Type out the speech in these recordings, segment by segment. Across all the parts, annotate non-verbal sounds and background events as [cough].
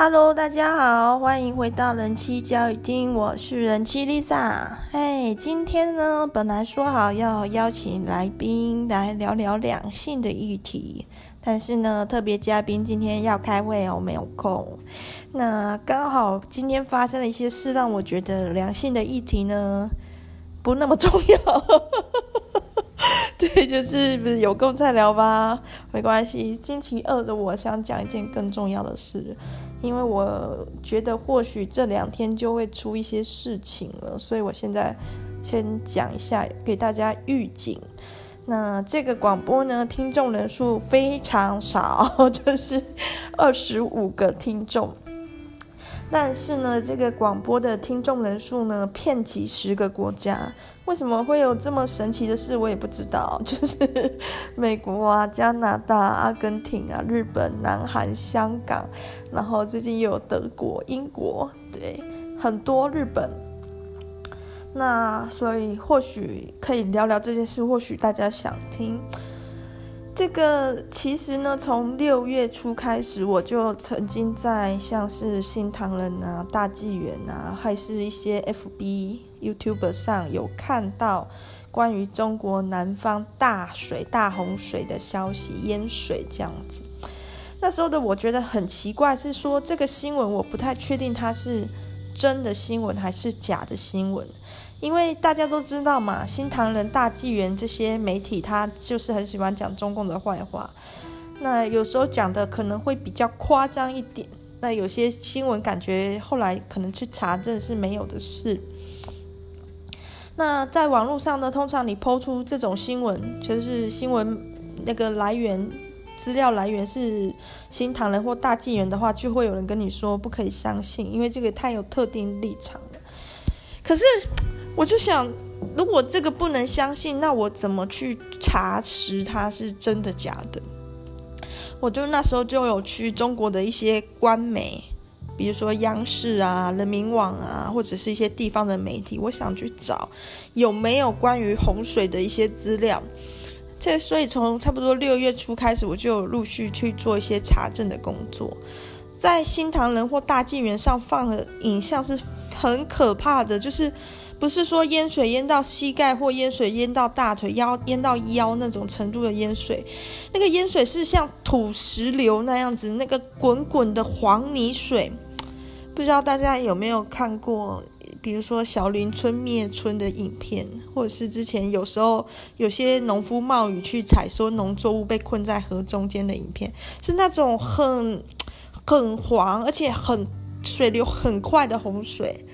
Hello，大家好，欢迎回到人妻教育厅，我是人妻 Lisa。嘿，今天呢，本来说好要邀请来宾来聊聊两性的议题，但是呢，特别嘉宾今天要开会哦，没有空。那刚好今天发生了一些事，让我觉得两性的议题呢不那么重要。[laughs] 对，就是不是有空再聊吧，没关系。星期二的我想讲一件更重要的事，因为我觉得或许这两天就会出一些事情了，所以我现在先讲一下，给大家预警。那这个广播呢，听众人数非常少，[laughs] 就是二十五个听众。但是呢，这个广播的听众人数呢，遍及十个国家。为什么会有这么神奇的事？我也不知道。[laughs] 就是美国啊、加拿大、阿根廷啊、日本、南韩、香港，然后最近又有德国、英国，对，很多日本。那所以或许可以聊聊这件事，或许大家想听。这个其实呢，从六月初开始，我就曾经在像是新唐人啊、大纪元啊，还是一些 FB、YouTube 上有看到关于中国南方大水、大洪水的消息，淹水这样子。那时候的我觉得很奇怪，是说这个新闻我不太确定它是真的新闻还是假的新闻。因为大家都知道嘛，新唐人、大纪元这些媒体，他就是很喜欢讲中共的坏话。那有时候讲的可能会比较夸张一点。那有些新闻感觉后来可能去查，真的是没有的事。那在网络上呢，通常你抛出这种新闻，就是新闻那个来源资料来源是新唐人或大纪元的话，就会有人跟你说不可以相信，因为这个太有特定立场了。可是。我就想，如果这个不能相信，那我怎么去查实它是真的假的？我就那时候就有去中国的一些官媒，比如说央视啊、人民网啊，或者是一些地方的媒体，我想去找有没有关于洪水的一些资料。这所以从差不多六月初开始，我就陆续去做一些查证的工作。在新唐人或大纪元上放的影像是很可怕的，就是。不是说淹水淹到膝盖或淹水淹到大腿、腰淹到腰那种程度的淹水，那个淹水是像土石流那样子，那个滚滚的黄泥水。不知道大家有没有看过，比如说小林村灭村的影片，或者是之前有时候有些农夫冒雨去采收农作物被困在河中间的影片，是那种很很黄而且很水流很快的洪水。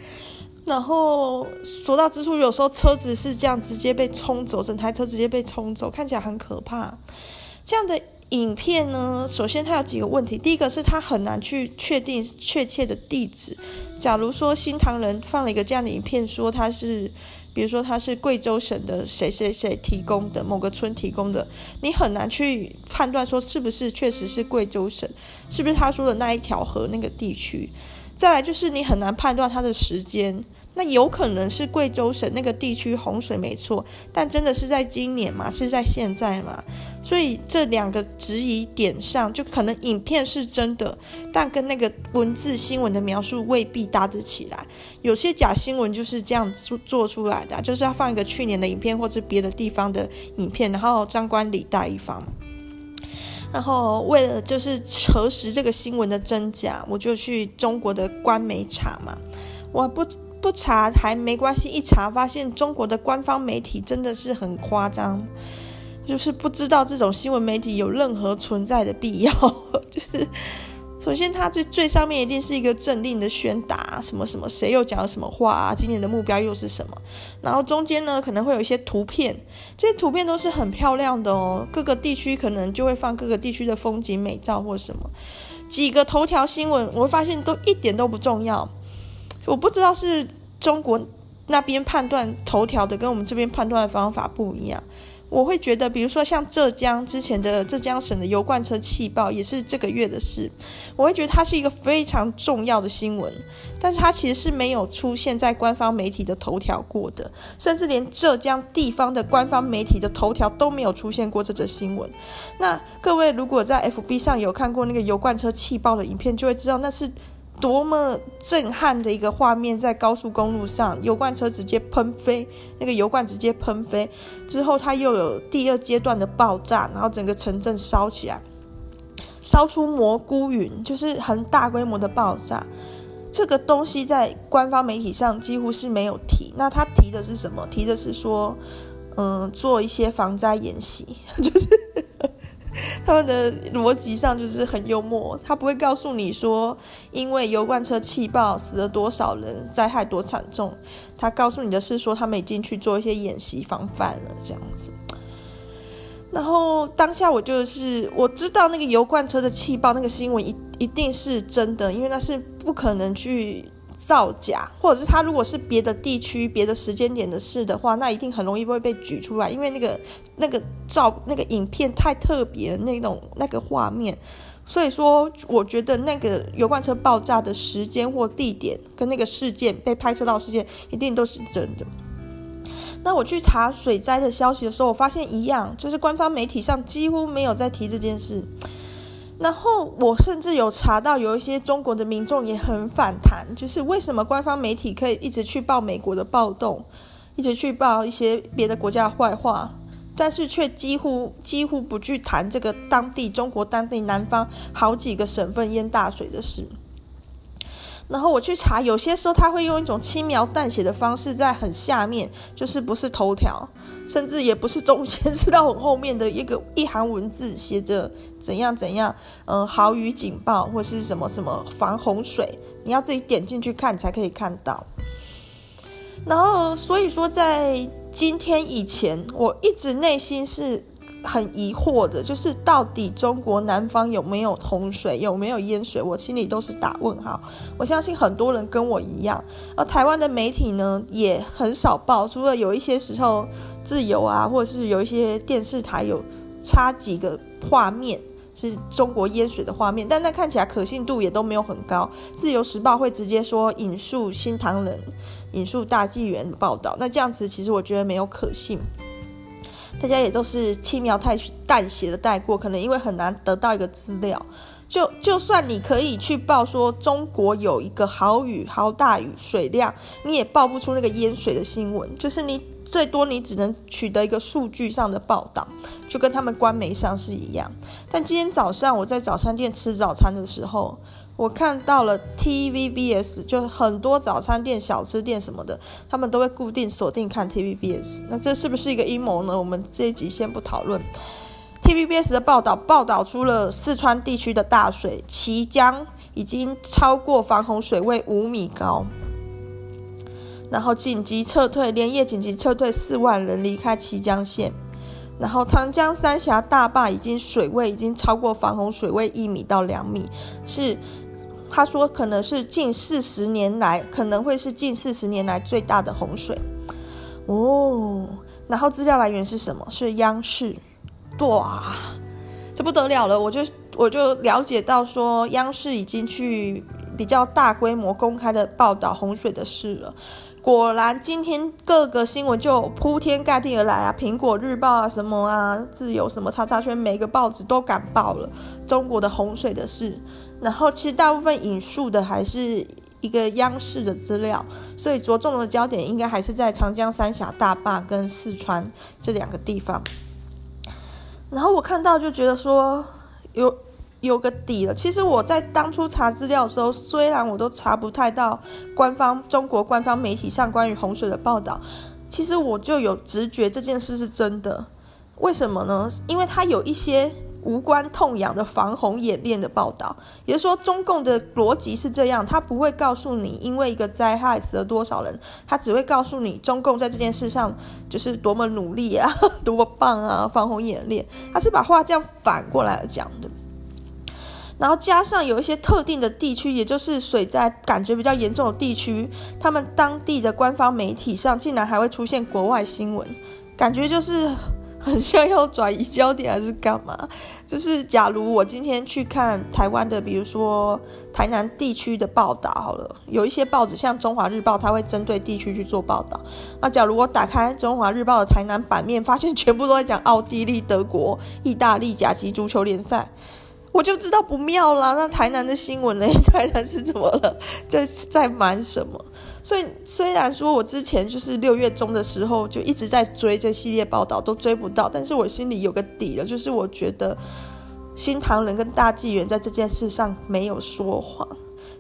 然后所到之处，有时候车子是这样直接被冲走，整台车直接被冲走，看起来很可怕。这样的影片呢，首先它有几个问题，第一个是它很难去确定确切的地址。假如说新唐人放了一个这样的影片，说它是，比如说它是贵州省的谁谁谁提供的某个村提供的，你很难去判断说是不是确实是贵州省，是不是他说的那一条河那个地区。再来就是你很难判断它的时间。那有可能是贵州省那个地区洪水没错，但真的是在今年吗？是在现在吗？所以这两个质疑点上，就可能影片是真的，但跟那个文字新闻的描述未必搭得起来。有些假新闻就是这样做做出来的，就是要放一个去年的影片或者别的地方的影片，然后张冠李戴一方。然后为了就是核实这个新闻的真假，我就去中国的官媒查嘛，我不。不查还没关系，一查发现中国的官方媒体真的是很夸张，就是不知道这种新闻媒体有任何存在的必要。[laughs] 就是首先，它最最上面一定是一个政令的宣达，什么什么，谁又讲了什么话啊？今年的目标又是什么？然后中间呢，可能会有一些图片，这些图片都是很漂亮的哦。各个地区可能就会放各个地区的风景美照或什么。几个头条新闻，我会发现都一点都不重要。我不知道是中国那边判断头条的跟我们这边判断的方法不一样。我会觉得，比如说像浙江之前的浙江省的油罐车气爆，也是这个月的事。我会觉得它是一个非常重要的新闻，但是它其实是没有出现在官方媒体的头条过的，甚至连浙江地方的官方媒体的头条都没有出现过这则新闻。那各位如果在 FB 上有看过那个油罐车气爆的影片，就会知道那是多么震撼的一个画面，在高速公路上，油罐车直接喷飞，那个油罐直接喷飞之后，它又有第二阶段的爆炸，然后整个城镇烧起来，烧出蘑菇云，就是很大规模的爆炸。这个东西在官方媒体上几乎是没有提。那他提的是什么？提的是说，嗯，做一些防灾演习，[laughs] 就是。[laughs] 他们的逻辑上就是很幽默，他不会告诉你说，因为油罐车气爆死了多少人，灾害多惨重。他告诉你的是说，他们已经去做一些演习防范了，这样子。然后当下我就是我知道那个油罐车的气爆那个新闻一一定是真的，因为那是不可能去。造假，或者是他如果是别的地区、别的时间点的事的话，那一定很容易会被举出来，因为那个那个照那个影片太特别那种那个画面，所以说我觉得那个油罐车爆炸的时间或地点跟那个事件被拍摄到事件一定都是真的。那我去查水灾的消息的时候，我发现一样，就是官方媒体上几乎没有在提这件事。然后我甚至有查到，有一些中国的民众也很反弹，就是为什么官方媒体可以一直去报美国的暴动，一直去报一些别的国家的坏话，但是却几乎几乎不去谈这个当地中国当地南方好几个省份淹大水的事。然后我去查，有些时候他会用一种轻描淡写的方式，在很下面，就是不是头条。甚至也不是中间，是到很后面的一个一行文字，写着怎样怎样，嗯、呃，豪雨警报或是什么什么防洪水，你要自己点进去看，才可以看到。然后，所以说在今天以前，我一直内心是。很疑惑的，就是到底中国南方有没有洪水，有没有淹水？我心里都是打问号。我相信很多人跟我一样，而台湾的媒体呢也很少报，除了有一些时候自由啊，或者是有一些电视台有插几个画面是中国淹水的画面，但那看起来可信度也都没有很高。自由时报会直接说引述新唐人、引述大纪元的报道，那这样子其实我觉得没有可信。大家也都是轻描淡写的带过，可能因为很难得到一个资料。就就算你可以去报说中国有一个豪雨、豪大雨水量，你也报不出那个淹水的新闻。就是你最多你只能取得一个数据上的报道，就跟他们官媒上是一样。但今天早上我在早餐店吃早餐的时候，我看到了 TVBS，就是很多早餐店、小吃店什么的，他们都会固定锁定看 TVBS。那这是不是一个阴谋呢？我们这一集先不讨论。TVBS 的报道报道出了四川地区的大水，綦江已经超过防洪水位五米高，然后紧急撤退，连夜紧急撤退四万人离开綦江县。然后长江三峡大坝已经水位已经超过防洪水位一米到两米，是。他说可能是近四十年来，可能会是近四十年来最大的洪水哦。然后资料来源是什么？是央视。哇，这不得了了！我就我就了解到说，央视已经去比较大规模公开的报道洪水的事了。果然，今天各个新闻就铺天盖地而来啊，苹果日报啊，什么啊，自由什么叉叉圈，每个报纸都敢报了中国的洪水的事。然后，其实大部分引述的还是一个央视的资料，所以着重的焦点应该还是在长江三峡大坝跟四川这两个地方。然后我看到就觉得说有有个底了。其实我在当初查资料的时候，虽然我都查不太到官方中国官方媒体上关于洪水的报道，其实我就有直觉这件事是真的。为什么呢？因为它有一些。无关痛痒的防洪演练的报道，也就是说，中共的逻辑是这样，他不会告诉你因为一个灾害死了多少人，他只会告诉你中共在这件事上就是多么努力啊，多么棒啊，防洪演练，他是把话这样反过来讲的。然后加上有一些特定的地区，也就是水灾感觉比较严重的地区，他们当地的官方媒体上竟然还会出现国外新闻，感觉就是。很像要转移焦点还是干嘛？就是假如我今天去看台湾的，比如说台南地区的报道好了，有一些报纸像《中华日报》，它会针对地区去做报道。那假如我打开《中华日报》的台南版面，发现全部都在讲奥地利、德国、意大利甲级足球联赛，我就知道不妙啦。那台南的新闻呢？[laughs] 台南是怎么了？在在瞒什么？所以虽然说我之前就是六月中的时候就一直在追这系列报道，都追不到，但是我心里有个底了，就是我觉得新唐人跟大纪元在这件事上没有说谎，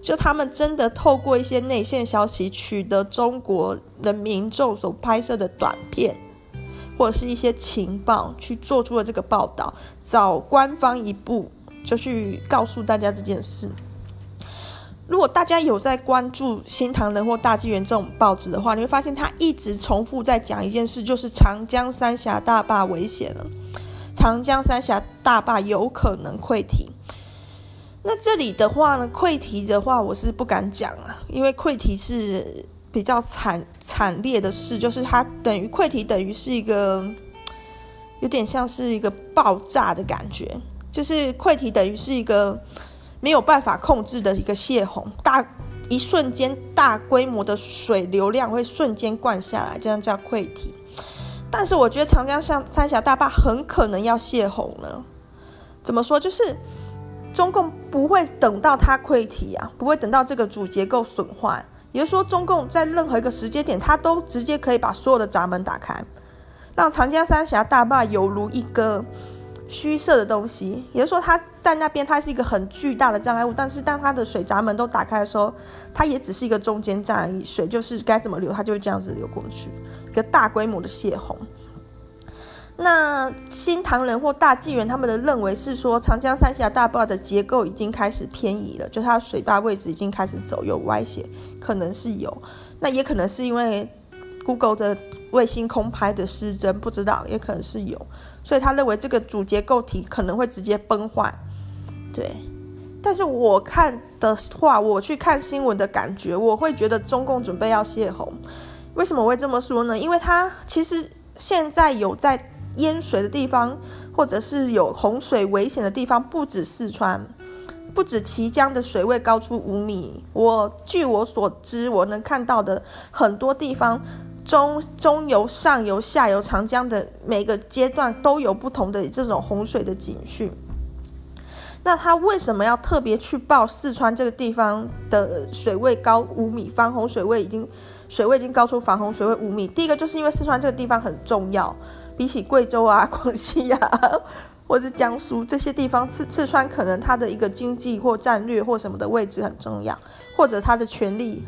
就他们真的透过一些内线消息取得中国的民众所拍摄的短片。或者是一些情报去做出了这个报道，早官方一步就去告诉大家这件事。如果大家有在关注新唐人或大纪元这种报纸的话，你会发现他一直重复在讲一件事，就是长江三峡大坝危险了，长江三峡大坝有可能溃堤。那这里的话呢，溃堤的话我是不敢讲啊，因为溃堤是。比较惨惨烈的事，就是它等于溃堤，等于是一个有点像是一个爆炸的感觉，就是溃堤等于是一个没有办法控制的一个泄洪，大一瞬间大规模的水流量会瞬间灌下来，这样叫溃堤。但是我觉得长江上三峡大坝很可能要泄洪了，怎么说？就是中共不会等到它溃堤啊，不会等到这个主结构损坏。也就是说，中共在任何一个时间点，它都直接可以把所有的闸门打开，让长江三峡大坝犹如一个虚设的东西。也就是说，它在那边，它是一个很巨大的障碍物，但是当它的水闸门都打开的时候，它也只是一个中间站而已，水就是该怎么流，它就会这样子流过去，一个大规模的泄洪。那新唐人或大纪元他们的认为是说，长江三峡大坝的结构已经开始偏移了，就它水坝位置已经开始走有歪斜，可能是有，那也可能是因为 Google 的卫星空拍的失真，不知道，也可能是有，所以他认为这个主结构体可能会直接崩坏，对。但是我看的话，我去看新闻的感觉，我会觉得中共准备要泄洪。为什么我会这么说呢？因为它其实现在有在。淹水的地方，或者是有洪水危险的地方，不止四川，不止綦江的水位高出五米。我据我所知，我能看到的很多地方，中中游、上游、下游长江的每个阶段都有不同的这种洪水的警讯。那他为什么要特别去报四川这个地方的水位高五米，防洪水位已经水位已经高出防洪水位五米？第一个就是因为四川这个地方很重要。比起贵州啊、[laughs] 广西啊，或者江苏这些地方，四四川可能它的一个经济或战略或什么的位置很重要，或者它的权力，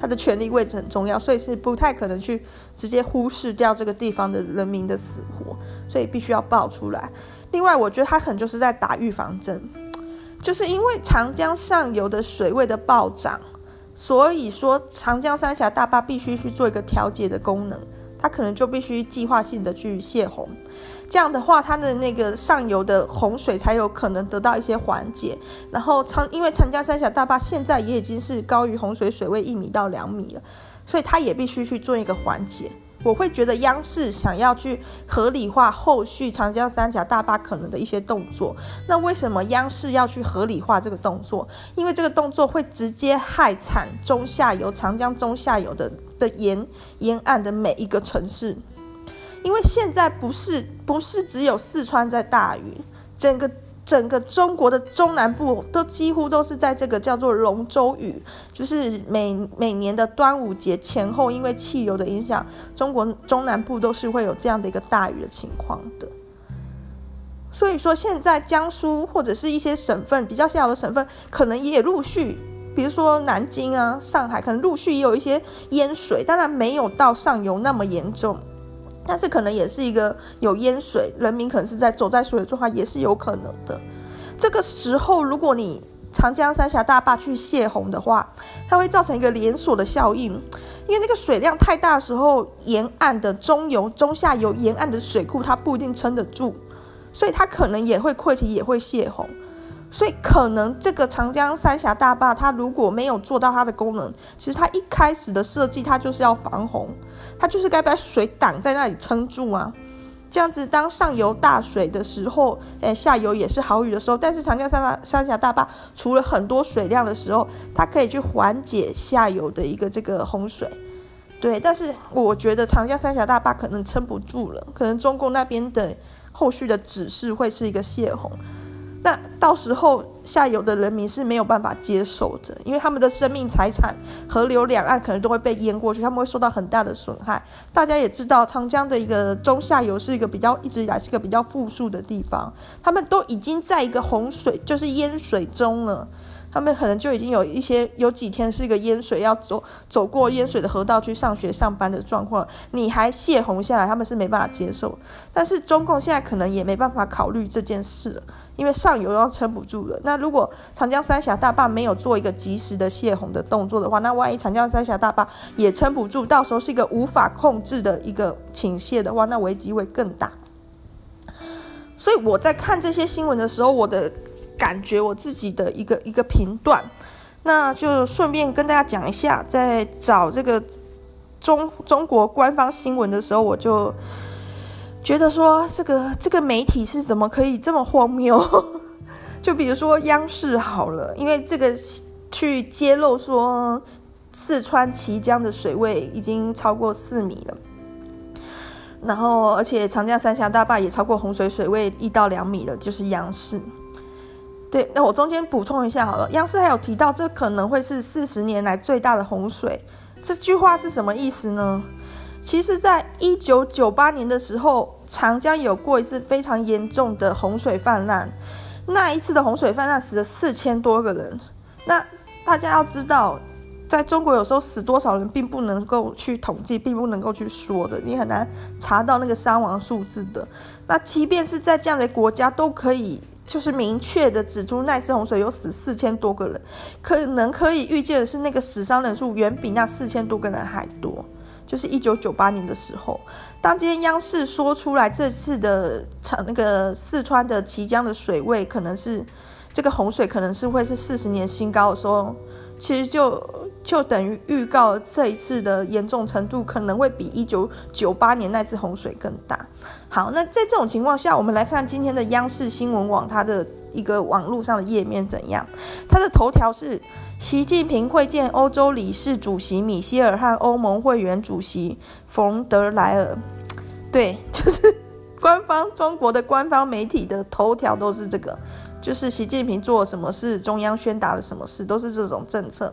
他的权力位置很重要，所以是不太可能去直接忽视掉这个地方的人民的死活，所以必须要爆出来。另外，我觉得他可能就是在打预防针，就是因为长江上游的水位的暴涨，所以说长江三峡大坝必须去做一个调节的功能。它可能就必须计划性的去泄洪，这样的话，它的那个上游的洪水才有可能得到一些缓解。然后长，因为长江三峡大坝现在也已经是高于洪水水位一米到两米了，所以它也必须去做一个缓解。我会觉得央视想要去合理化后续长江三峡大坝可能的一些动作，那为什么央视要去合理化这个动作？因为这个动作会直接害惨中下游长江中下游的。的沿沿岸的每一个城市，因为现在不是不是只有四川在大雨，整个整个中国的中南部都几乎都是在这个叫做龙舟雨，就是每每年的端午节前后，因为气流的影响，中国中南部都是会有这样的一个大雨的情况的。所以说，现在江苏或者是一些省份比较小的省份，可能也陆续。比如说南京啊、上海，可能陆续也有一些淹水，当然没有到上游那么严重，但是可能也是一个有淹水，人民可能是在走在水的状态，也是有可能的。这个时候，如果你长江三峡大坝去泄洪的话，它会造成一个连锁的效应，因为那个水量太大的时候，沿岸的中游、中下游沿岸的水库它不一定撑得住，所以它可能也会溃堤，也会泄洪。所以可能这个长江三峡大坝，它如果没有做到它的功能，其实它一开始的设计，它就是要防洪，它就是该把水挡在那里撑住啊。这样子，当上游大水的时候，诶，下游也是好雨的时候，但是长江三峡三峡大坝除了很多水量的时候，它可以去缓解下游的一个这个洪水。对，但是我觉得长江三峡大坝可能撑不住了，可能中共那边的后续的指示会是一个泄洪。那到时候下游的人民是没有办法接受的，因为他们的生命财产、河流两岸可能都会被淹过去，他们会受到很大的损害。大家也知道，长江的一个中下游是一个比较一直以来是一个比较富庶的地方，他们都已经在一个洪水，就是淹水中了。他们可能就已经有一些有几天是一个淹水，要走走过淹水的河道去上学上班的状况，你还泄洪下来，他们是没办法接受。但是中共现在可能也没办法考虑这件事了，因为上游要撑不住了。那如果长江三峡大坝没有做一个及时的泄洪的动作的话，那万一长江三峡大坝也撑不住，到时候是一个无法控制的一个倾泻的话，那危机会更大。所以我在看这些新闻的时候，我的。感觉我自己的一个一个频段，那就顺便跟大家讲一下，在找这个中中国官方新闻的时候，我就觉得说，这个这个媒体是怎么可以这么荒谬？[laughs] 就比如说央视好了，因为这个去揭露说四川綦江的水位已经超过四米了，然后而且长江三峡大坝也超过洪水水位一到两米了，就是央视。对，那我中间补充一下好了。央视还有提到，这可能会是四十年来最大的洪水。这句话是什么意思呢？其实，在一九九八年的时候，长江有过一次非常严重的洪水泛滥。那一次的洪水泛滥死了四千多个人。那大家要知道，在中国有时候死多少人并不能够去统计，并不能够去说的，你很难查到那个伤亡数字的。那即便是在这样的国家，都可以。就是明确的指出，那次洪水有死四千多个人，可能可以预见的是，那个死伤人数远比那四千多个人还多。就是一九九八年的时候，当今天央视说出来这次的长那个四川的綦江的水位可能是这个洪水可能是会是四十年新高的时候，其实就就等于预告这一次的严重程度可能会比一九九八年那次洪水更大。好，那在这种情况下，我们来看今天的央视新闻网它的一个网络上的页面怎样？它的头条是习近平会见欧洲理事主席米歇尔和欧盟会员主席冯德莱尔。对，[laughs] 就是官方中国的官方媒体的头条都是这个，就是习近平做什么事，中央宣达了什么事，都是这种政策。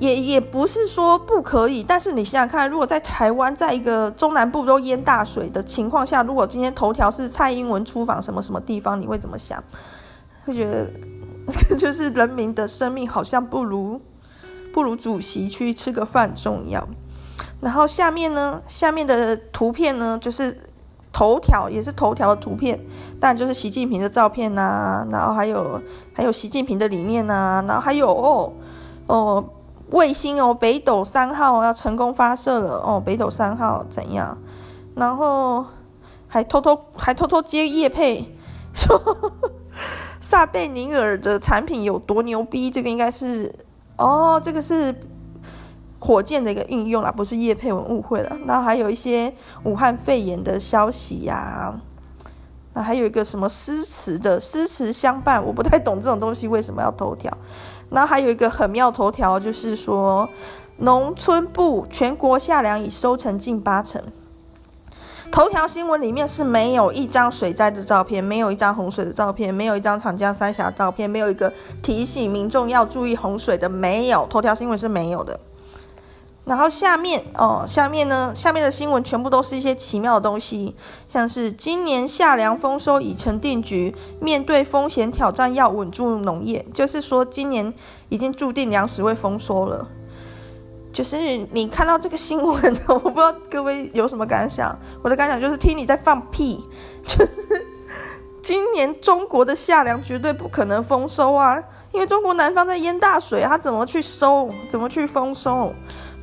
也也不是说不可以，但是你想想看，如果在台湾，在一个中南部都淹大水的情况下，如果今天头条是蔡英文出访什么什么地方，你会怎么想？会觉得 [laughs] 就是人民的生命好像不如不如主席去吃个饭重要。然后下面呢，下面的图片呢，就是头条也是头条的图片，但就是习近平的照片呐、啊，然后还有还有习近平的理念呐、啊，然后还有哦哦。卫星哦，北斗三号要成功发射了哦，北斗三号怎样？然后还偷偷还偷偷接叶配，说 [laughs] 萨贝宁尔的产品有多牛逼？这个应该是哦，这个是火箭的一个运用啦，不是叶配，文误会了。然后还有一些武汉肺炎的消息呀、那还有一个什么诗词的诗词相伴，我不太懂这种东西为什么要头条。那还有一个很妙头条，就是说，农村部全国夏粮已收成近八成。头条新闻里面是没有一张水灾的照片，没有一张洪水的照片，没有一张长江三峡的照片，没有一个提醒民众要注意洪水的，没有。头条新闻是没有的。然后下面哦，下面呢，下面的新闻全部都是一些奇妙的东西，像是今年夏粮丰收已成定局，面对风险挑战要稳住农业，就是说今年已经注定粮食会丰收了。就是你看到这个新闻，[laughs] 我不知道各位有什么感想？我的感想就是听你在放屁，就是今年中国的夏粮绝对不可能丰收啊，因为中国南方在淹大水，它怎么去收？怎么去丰收？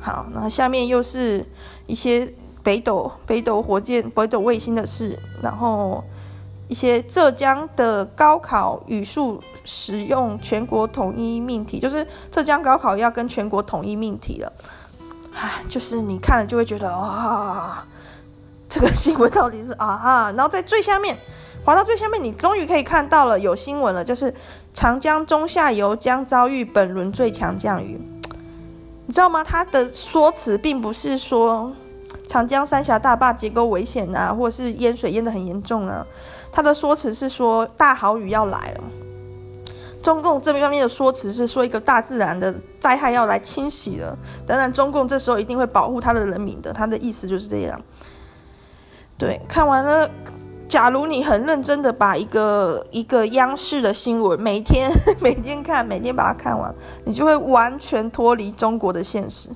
好，那下面又是一些北斗北斗火箭、北斗卫星的事，然后一些浙江的高考语数使用全国统一命题，就是浙江高考要跟全国统一命题了。唉，就是你看了就会觉得啊，这个新闻到底是啊啊，然后在最下面滑到最下面，你终于可以看到了有新闻了，就是长江中下游将遭遇本轮最强降雨。你知道吗？他的说辞并不是说长江三峡大坝结构危险啊，或者是淹水淹得很严重啊。他的说辞是说大豪雨要来了。中共这边方面的说辞是说一个大自然的灾害要来侵袭了，当然中共这时候一定会保护他的人民的，他的意思就是这样。对，看完了，假如你很认真的把一个一个央视的新闻每天 [laughs] 每天看，每天把它看完，你就会完全脱离中国的现实。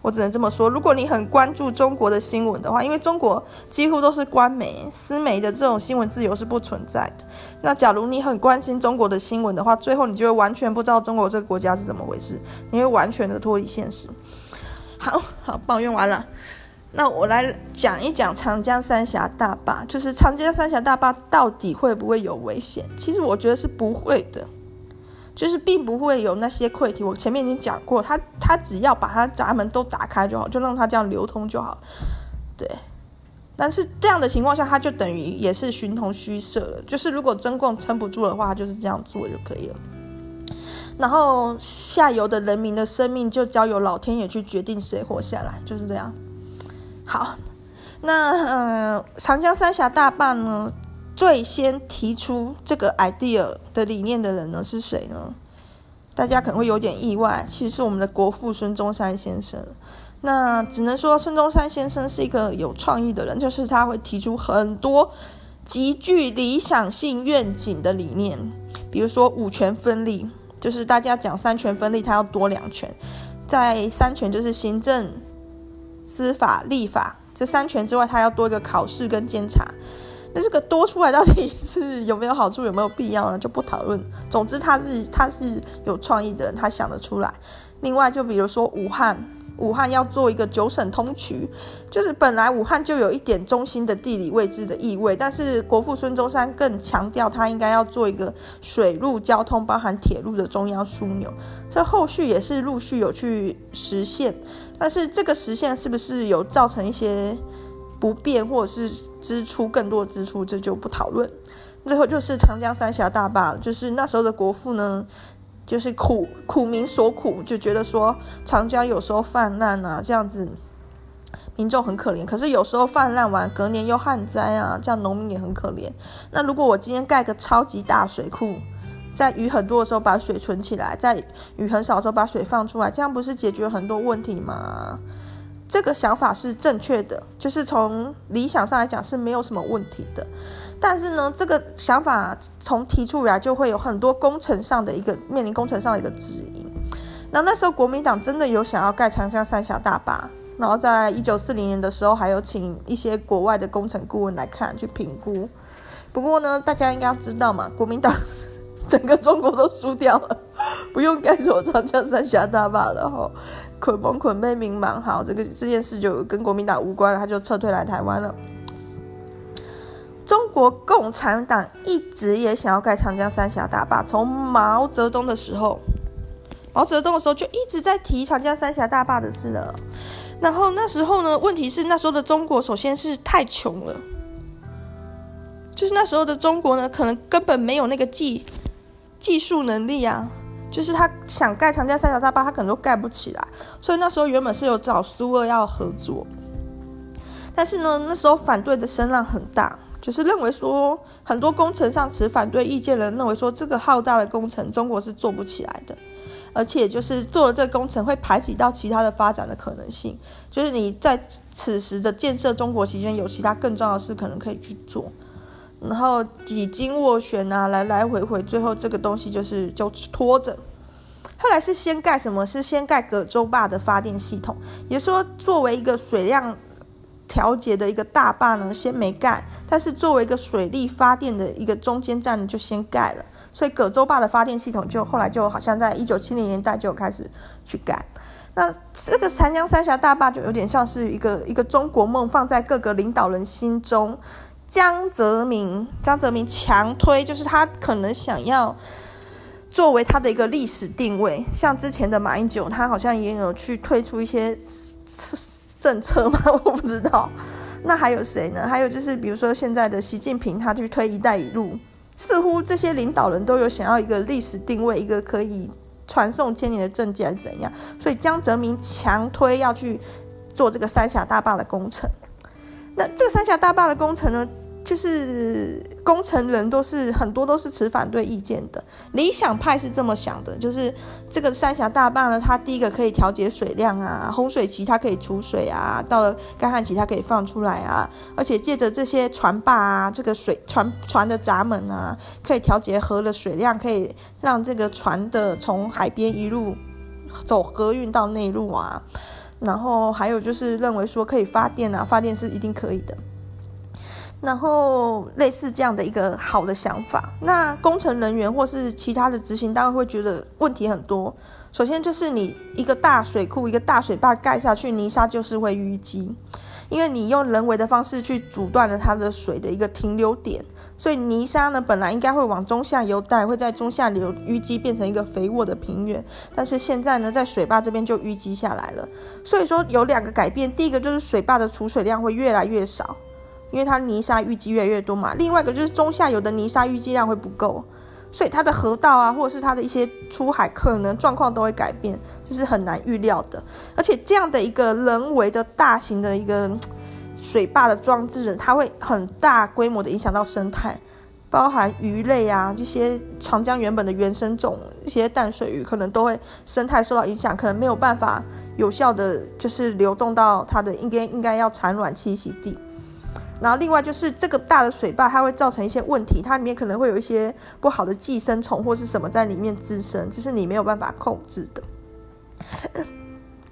我只能这么说，如果你很关注中国的新闻的话，因为中国几乎都是官媒、私媒的这种新闻自由是不存在的。那假如你很关心中国的新闻的话，最后你就会完全不知道中国这个国家是怎么回事，你会完全的脱离现实。好好，抱怨完了，那我来讲一讲长江三峡大坝，就是长江三峡大坝到底会不会有危险？其实我觉得是不会的。就是并不会有那些溃堤，我前面已经讲过，它它只要把它闸门都打开就好，就让它这样流通就好，对。但是这样的情况下，它就等于也是形同虚设了。就是如果中共撑不住的话，就是这样做就可以了。然后下游的人民的生命就交由老天爷去决定谁活下来，就是这样。好，那嗯、长江三峡大坝呢？最先提出这个 idea 的理念的人呢是谁呢？大家可能会有点意外，其实是我们的国父孙中山先生。那只能说孙中山先生是一个有创意的人，就是他会提出很多极具理想性愿景的理念，比如说五权分立，就是大家讲三权分立，他要多两权，在三权就是行政、司法、立法这三权之外，他要多一个考试跟监察。那这个多出来到底 [laughs] 是有没有好处，有没有必要呢？就不讨论。总之，他是他是有创意的人，他想得出来。另外，就比如说武汉，武汉要做一个九省通衢，就是本来武汉就有一点中心的地理位置的意味，但是国父孙中山更强调，他应该要做一个水陆交通，包含铁路的中央枢纽。这后续也是陆续有去实现，但是这个实现是不是有造成一些？不便，或者是支出更多的支出，这就不讨论。最后就是长江三峡大坝，就是那时候的国父呢，就是苦苦民所苦，就觉得说长江有时候泛滥啊，这样子民众很可怜。可是有时候泛滥完，隔年又旱灾啊，这样农民也很可怜。那如果我今天盖个超级大水库，在雨很多的时候把水存起来，在雨很少的时候把水放出来，这样不是解决很多问题吗？这个想法是正确的，就是从理想上来讲是没有什么问题的。但是呢，这个想法从提出来就会有很多工程上的一个面临工程上的一个指引。那那时候国民党真的有想要盖长江三峡大坝，然后在一九四零年的时候还有请一些国外的工程顾问来看去评估。不过呢，大家应该要知道嘛，国民党 [laughs] 整个中国都输掉了，[laughs] 不用盖什么长江三峡大坝了哈。捆绑捆被民忙，好，这个这件事就跟国民党无关了，他就撤退来台湾了。中国共产党一直也想要盖长江三峡大坝，从毛泽东的时候，毛泽东的时候就一直在提长江三峡大坝的事了。然后那时候呢，问题是那时候的中国首先是太穷了，就是那时候的中国呢，可能根本没有那个技技术能力啊。就是他想盖长江三峡大坝，他可能都盖不起来，所以那时候原本是有找苏俄要合作，但是呢，那时候反对的声浪很大，就是认为说很多工程上持反对意见的人认为说这个浩大的工程中国是做不起来的，而且就是做了这个工程会排挤到其他的发展的可能性，就是你在此时的建设中国期间有其他更重要的事可能可以去做。然后几经斡旋啊，来来回回，最后这个东西就是就拖着。后来是先盖什么？是先盖葛洲坝的发电系统，也说作为一个水量调节的一个大坝呢，先没盖。但是作为一个水力发电的一个中间站，就先盖了。所以葛洲坝的发电系统就后来就好像在一九七零年代就开始去盖。那这个长江三峡大坝就有点像是一个一个中国梦，放在各个领导人心中。江泽民，江泽民强推，就是他可能想要作为他的一个历史定位。像之前的马英九，他好像也有去推出一些政策嘛，[laughs] 我不知道。那还有谁呢？还有就是，比如说现在的习近平，他去推“一带一路”，似乎这些领导人都有想要一个历史定位，一个可以传颂千年的政绩，还是怎样？所以江泽民强推要去做这个三峡大坝的工程。那这个三峡大坝的工程呢，就是工程人都是很多都是持反对意见的。理想派是这么想的，就是这个三峡大坝呢，它第一个可以调节水量啊，洪水期它可以储水啊，到了干旱期它可以放出来啊，而且借着这些船坝啊，这个水船船的闸门啊，可以调节河的水量，可以让这个船的从海边一路走河运到内陆啊。然后还有就是认为说可以发电啊，发电是一定可以的。然后类似这样的一个好的想法，那工程人员或是其他的执行单位会觉得问题很多。首先就是你一个大水库、一个大水坝盖下去，泥沙就是会淤积，因为你用人为的方式去阻断了它的水的一个停留点。所以泥沙呢，本来应该会往中下游带，会在中下游淤积，变成一个肥沃的平原。但是现在呢，在水坝这边就淤积下来了。所以说有两个改变，第一个就是水坝的储水量会越来越少，因为它泥沙淤积越来越多嘛。另外一个就是中下游的泥沙淤积量会不够，所以它的河道啊，或者是它的一些出海可能状况都会改变，这是很难预料的。而且这样的一个人为的大型的一个。水坝的装置，它会很大规模的影响到生态，包含鱼类啊，这些长江原本的原生种，一些淡水鱼可能都会生态受到影响，可能没有办法有效的就是流动到它的应该应该要产卵栖息地。然后另外就是这个大的水坝，它会造成一些问题，它里面可能会有一些不好的寄生虫或是什么在里面滋生，这是你没有办法控制的。[laughs]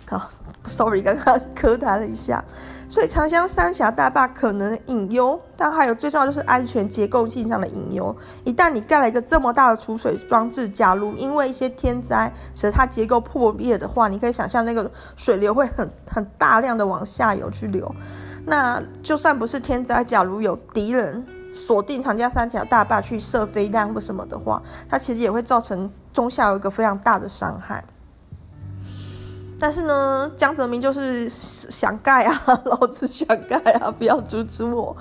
好，sorry，刚刚咳痰了一下。所以长江三峡大坝可能隐忧，但还有最重要就是安全结构性上的隐忧。一旦你盖了一个这么大的储水装置，假如因为一些天灾使得它结构破裂的话，你可以想象那个水流会很很大量的往下游去流。那就算不是天灾，假如有敌人锁定长江三峡大坝去射飞弹或什么的话，它其实也会造成中下游一个非常大的伤害。但是呢，江泽民就是想盖啊，[laughs] 老子想盖啊，不要阻止我。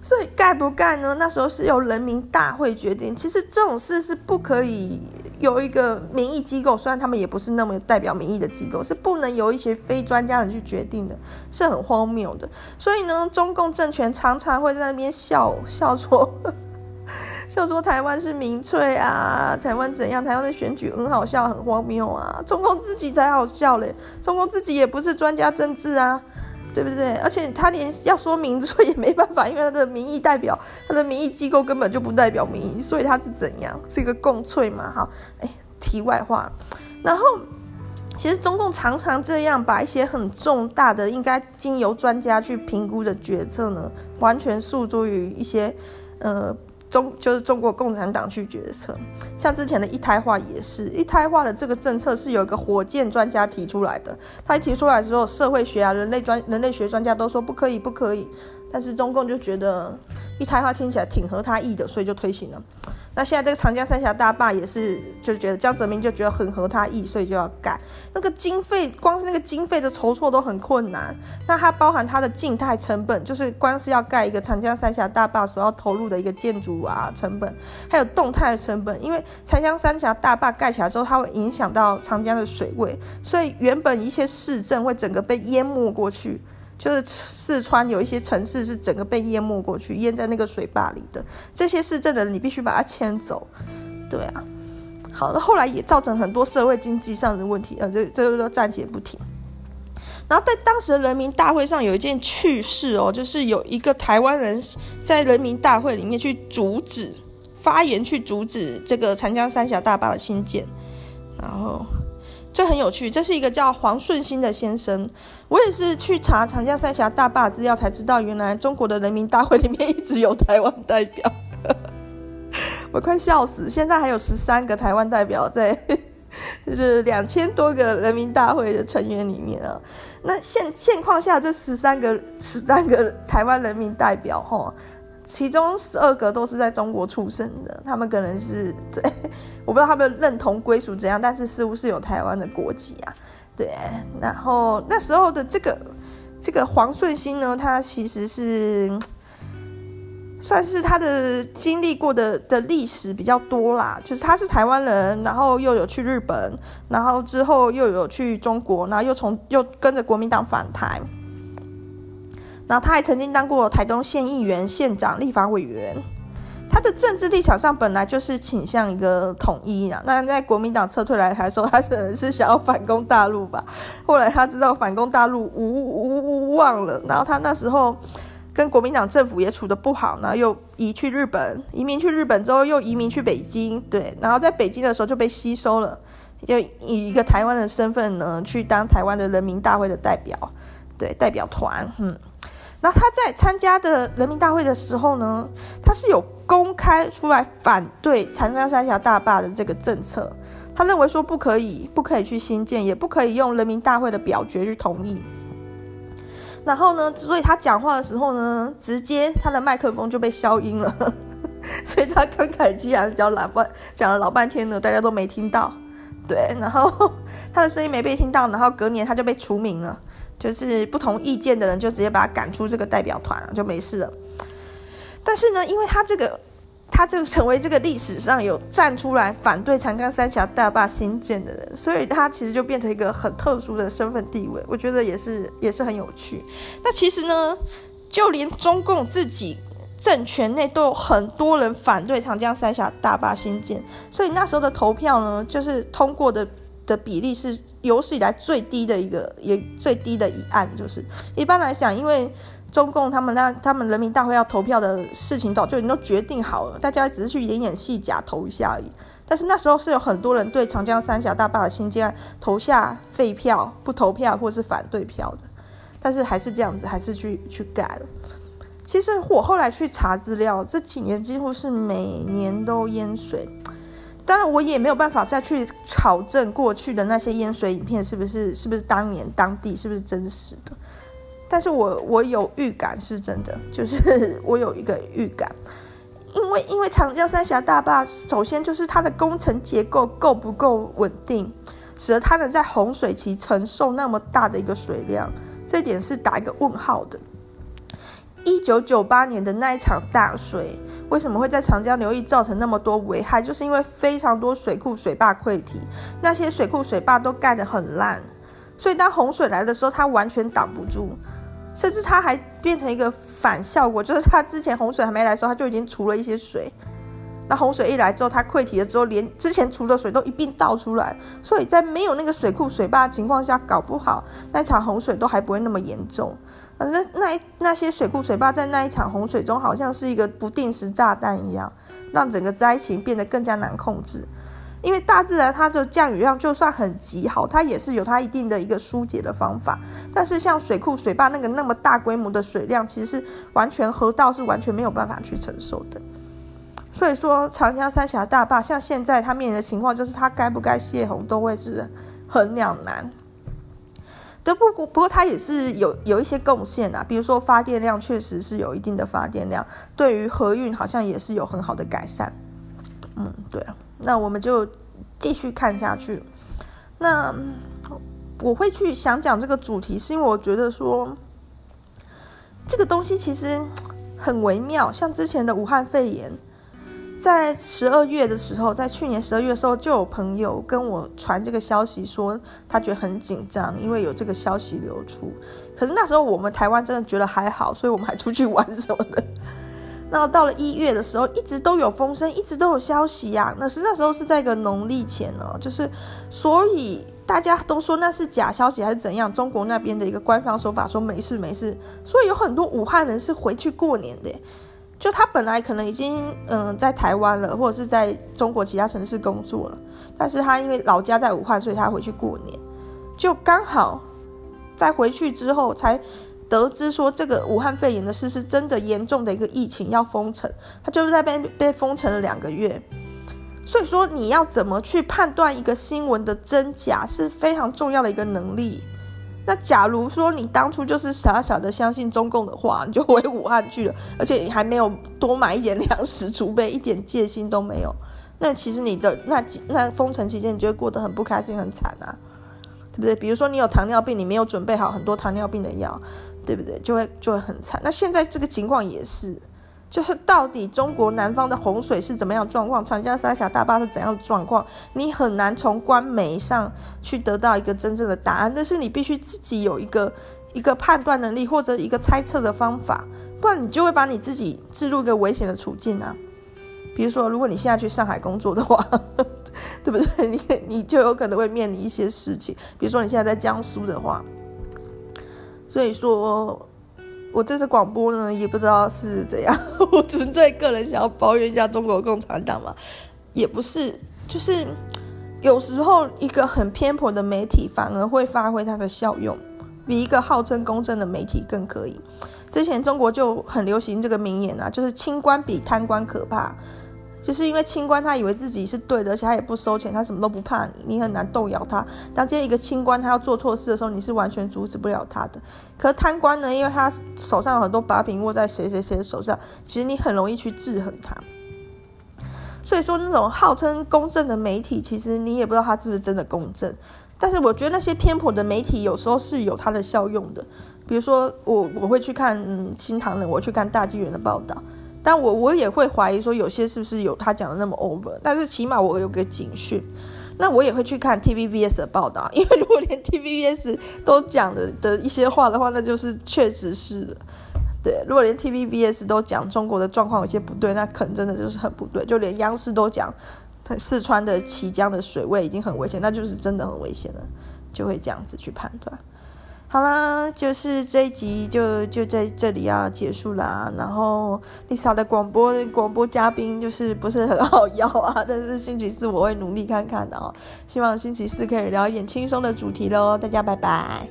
所以盖不盖呢？那时候是由人民大会决定。其实这种事是不可以有一个民意机构，虽然他们也不是那么代表民意的机构，是不能由一些非专家人去决定的，是很荒谬的。所以呢，中共政权常常会在那边笑笑说。[laughs] 就说台湾是民粹啊，台湾怎样？台湾的选举很好笑，很荒谬啊！中共自己才好笑嘞，中共自己也不是专家政治啊，对不对？而且他连要说明说也没办法，因为他的民意代表，他的民意机构根本就不代表民意，所以他是怎样？是一个共粹嘛？好，哎，题外话。然后，其实中共常常这样把一些很重大的、应该经由专家去评估的决策呢，完全诉诸于一些呃。中就是中国共产党去决策，像之前的一胎化也是一胎化的这个政策是有一个火箭专家提出来的，他一提出来之后，社会学啊、人类专、人类学专家都说不可以，不可以，但是中共就觉得一胎化听起来挺合他意的，所以就推行了。那现在这个长江三峡大坝也是，就觉得江泽民就觉得很合他意，所以就要盖。那个经费，光是那个经费的筹措都很困难。那它包含它的静态成本，就是光是要盖一个长江三峡大坝所要投入的一个建筑啊成本，还有动态的成本。因为长江三峡大坝盖起来之后，它会影响到长江的水位，所以原本一些市镇会整个被淹没过去。就是四川有一些城市是整个被淹没过去，淹在那个水坝里的。这些市镇的人，你必须把它迁走。对啊，好的，后来也造成很多社会经济上的问题，呃，这这个都暂且不提。然后在当时的人民大会上有一件趣事哦，就是有一个台湾人在人民大会里面去阻止发言，去阻止这个长江三峡大坝的兴建，然后。这很有趣，这是一个叫黄顺兴的先生。我也是去查长江三峡大坝资料才知道，原来中国的人民大会里面一直有台湾代表，[laughs] 我快笑死！现在还有十三个台湾代表在，[laughs] 就是两千多个人民大会的成员里面啊。那现现况下，这十三个十三个台湾人民代表，哈。其中十二个都是在中国出生的，他们可能是对，[laughs] 我不知道他们认同归属怎样，但是似乎是有台湾的国籍啊，对。然后那时候的这个这个黄顺兴呢，他其实是算是他的经历过的的历史比较多啦，就是他是台湾人，然后又有去日本，然后之后又有去中国，然后又从又跟着国民党返台。然后他还曾经当过台东县议员、县长、立法委员。他的政治立场上本来就是倾向一个统一啊。那在国民党撤退来台的时候，他可能是想要反攻大陆吧。后来他知道反攻大陆无无无望了，然后他那时候跟国民党政府也处得不好，然后又移去日本，移民去日本之后又移民去北京，对，然后在北京的时候就被吸收了，就以一个台湾的身份呢去当台湾的人民大会的代表，对，代表团，嗯。那他在参加的人民大会的时候呢，他是有公开出来反对长江三峡大坝的这个政策。他认为说不可以，不可以去新建，也不可以用人民大会的表决去同意。然后呢，所以他讲话的时候呢，直接他的麦克风就被消音了，[laughs] 所以他慷慨激昂讲老半讲了老半天呢，大家都没听到。对，然后他的声音没被听到，然后隔年他就被除名了。就是不同意见的人就直接把他赶出这个代表团了，就没事了。但是呢，因为他这个，他就成为这个历史上有站出来反对长江三峡大坝兴建的人，所以他其实就变成一个很特殊的身份地位。我觉得也是也是很有趣。那其实呢，就连中共自己政权内都有很多人反对长江三峡大坝兴建，所以那时候的投票呢，就是通过的。的比例是有史以来最低的一个，也最低的一案，就是一般来讲，因为中共他们那他们人民大会要投票的事情早就已经都决定好了，大家只是去演演戏，假投一下而已。但是那时候是有很多人对长江三峡大坝的兴建案投下废票、不投票或是反对票的，但是还是这样子，还是去去改了。其实我后来去查资料，这几年几乎是每年都淹水。当然，我也没有办法再去考证过去的那些淹水影片是不是是不是当年当地是不是真实的。但是我我有预感是真的，就是 [laughs] 我有一个预感，因为因为长江三峡大坝首先就是它的工程结构够不够稳定，使得它能在洪水期承受那么大的一个水量，这点是打一个问号的。一九九八年的那一场大水。为什么会在长江流域造成那么多危害？就是因为非常多水库水坝溃堤，那些水库水坝都盖得很烂，所以当洪水来的时候，它完全挡不住，甚至它还变成一个反效果，就是它之前洪水还没来的时候，它就已经储了一些水，那洪水一来之后，它溃堤了之后，连之前储的水都一并倒出来，所以在没有那个水库水坝的情况下，搞不好那场洪水都还不会那么严重。反正那那那些水库水坝在那一场洪水中，好像是一个不定时炸弹一样，让整个灾情变得更加难控制。因为大自然它的降雨量就算很极好，它也是有它一定的一个疏解的方法。但是像水库水坝那个那么大规模的水量，其实是完全河道是完全没有办法去承受的。所以说长江三峡大坝像现在它面临的情况，就是它该不该泄洪都会是很两难。不过，不过它也是有有一些贡献啊，比如说发电量确实是有一定的发电量，对于河运好像也是有很好的改善。嗯，对，那我们就继续看下去。那我会去想讲这个主题，是因为我觉得说这个东西其实很微妙，像之前的武汉肺炎。在十二月的时候，在去年十二月的时候，就有朋友跟我传这个消息，说他觉得很紧张，因为有这个消息流出。可是那时候我们台湾真的觉得还好，所以我们还出去玩什么的。那到了一月的时候，一直都有风声，一直都有消息呀、那是那时候是在一个农历前哦，就是所以大家都说那是假消息还是怎样？中国那边的一个官方说法说没事没事，所以有很多武汉人是回去过年的。就他本来可能已经嗯在台湾了，或者是在中国其他城市工作了，但是他因为老家在武汉，所以他回去过年，就刚好在回去之后才得知说这个武汉肺炎的事是真的严重的一个疫情要封城，他就是在被被封城了两个月，所以说你要怎么去判断一个新闻的真假是非常重要的一个能力。那假如说你当初就是傻傻的相信中共的话，你就回武汉去了，而且你还没有多买一点粮食储备，一点戒心都没有，那其实你的那几那封城期间，你就会过得很不开心、很惨啊，对不对？比如说你有糖尿病，你没有准备好很多糖尿病的药，对不对？就会就会很惨。那现在这个情况也是。就是到底中国南方的洪水是怎么样状况，长江三峡大坝是怎样的状况，你很难从官媒上去得到一个真正的答案。但是你必须自己有一个一个判断能力或者一个猜测的方法，不然你就会把你自己置入一个危险的处境啊。比如说，如果你现在去上海工作的话，[laughs] 对不对？你你就有可能会面临一些事情。比如说你现在在江苏的话，所以说，我这次广播呢，也不知道是怎样。[laughs] 我纯粹个人想要抱怨一下中国共产党嘛，也不是，就是有时候一个很偏颇的媒体反而会发挥它的效用，比一个号称公正的媒体更可以。之前中国就很流行这个名言啊，就是清官比贪官可怕。就是因为清官他以为自己是对的，而且他也不收钱，他什么都不怕你，很难动摇他。当今天一个清官他要做错事的时候，你是完全阻止不了他的。可贪官呢，因为他手上有很多把柄握在谁谁谁的手上，其实你很容易去制衡他。所以说，那种号称公正的媒体，其实你也不知道他是不是真的公正。但是我觉得那些偏颇的媒体有时候是有它的效用的。比如说我我会去看嗯新唐人，我去看大纪元的报道。但我我也会怀疑说，有些是不是有他讲的那么 over？但是起码我有个警讯。那我也会去看 TVBS 的报道，因为如果连 TVBS 都讲的的一些话的话，那就是确实是的。对，如果连 TVBS 都讲中国的状况有些不对，那可能真的就是很不对。就连央视都讲，四川的綦江的水位已经很危险，那就是真的很危险了，就会这样子去判断。好啦，就是这一集就就在这里要结束啦。然后 Lisa 的广播广播嘉宾就是不是很好邀啊，但是星期四我会努力看看的哦。希望星期四可以聊一点轻松的主题喽。大家拜拜。